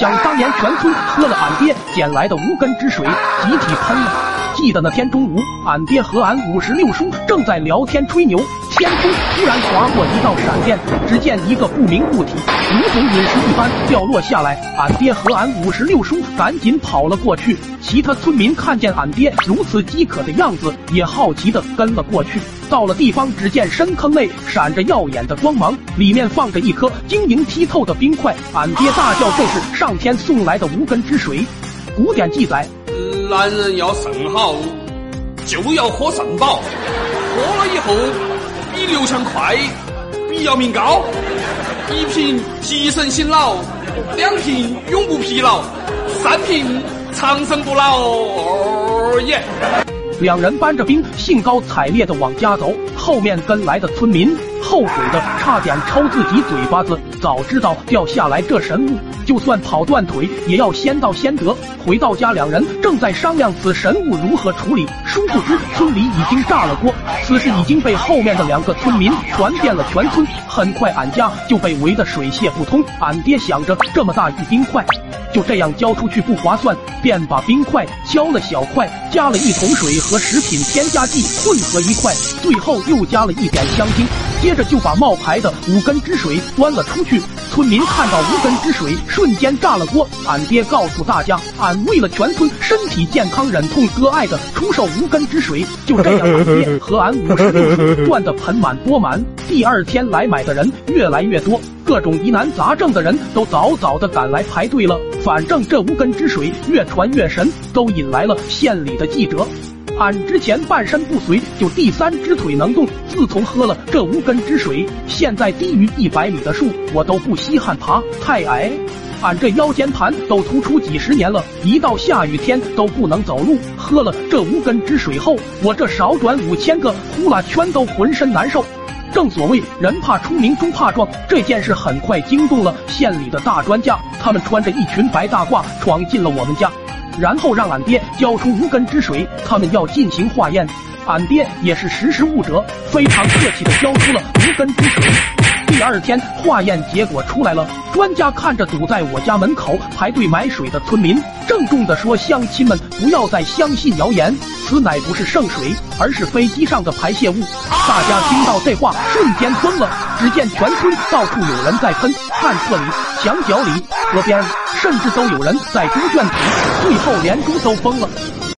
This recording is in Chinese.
想当年全村喝了俺爹捡来的无根之水，集体喷了。记得那天中午，俺爹和俺五十六叔正在聊天吹牛，天空突然划过一道闪电，只见一个不明物体如同陨石一般掉落下来。俺爹和俺五十六叔赶紧跑了过去，其他村民看见俺爹如此饥渴的样子，也好奇的跟了过去。到了地方，只见深坑内闪着耀眼的光芒，里面放着一颗晶莹剔透的冰块。俺爹大叫：“这是上天送来的无根之水！”古典记载。男人要肾好，就要喝肾宝。喝了以后，比刘强快，比姚明高。一瓶提神醒脑，两瓶永不疲劳，三瓶长生不老。哦耶！两人搬着兵，兴高采烈的往家走，后面跟来的村民。后悔的差点抽自己嘴巴子，早知道掉下来这神物，就算跑断腿也要先到先得。回到家，两人正在商量此神物如何处理，殊不知村里已经炸了锅。此事已经被后面的两个村民传遍了全村，很快俺家就被围得水泄不通。俺爹想着这么大一冰块。就这样交出去不划算，便把冰块敲了小块，加了一桶水和食品添加剂混合一块，最后又加了一点香精，接着就把冒牌的无根之水端了出去。村民看到无根之水，瞬间炸了锅。俺爹告诉大家，俺为了全村身体健康，忍痛割爱的出售无根之水。就这样，俺爹和俺五十六叔赚得盆满钵满。第二天来买的人越来越多。各种疑难杂症的人都早早的赶来排队了。反正这无根之水越传越神，都引来了县里的记者。俺之前半身不遂，就第三只腿能动。自从喝了这无根之水，现在低于一百米的树我都不稀罕爬，太矮。俺这腰间盘都突出几十年了，一到下雨天都不能走路。喝了这无根之水后，我这少转五千个呼啦圈都浑身难受。正所谓人怕出名猪怕壮，这件事很快惊动了县里的大专家。他们穿着一群白大褂闯进了我们家，然后让俺爹交出无根之水，他们要进行化验。俺爹也是识时务者，非常客气的交出了无根之水。第二天化验结果出来了，专家看着堵在我家门口排队买水的村民，郑重地说：“乡亲们，不要再相信谣言，此乃不是圣水，而是飞机上的排泄物。”大家听到这话，瞬间疯了。只见全村到处有人在喷，旱厕里、墙角里、河边，甚至都有人在猪圈里，最后连猪都疯了。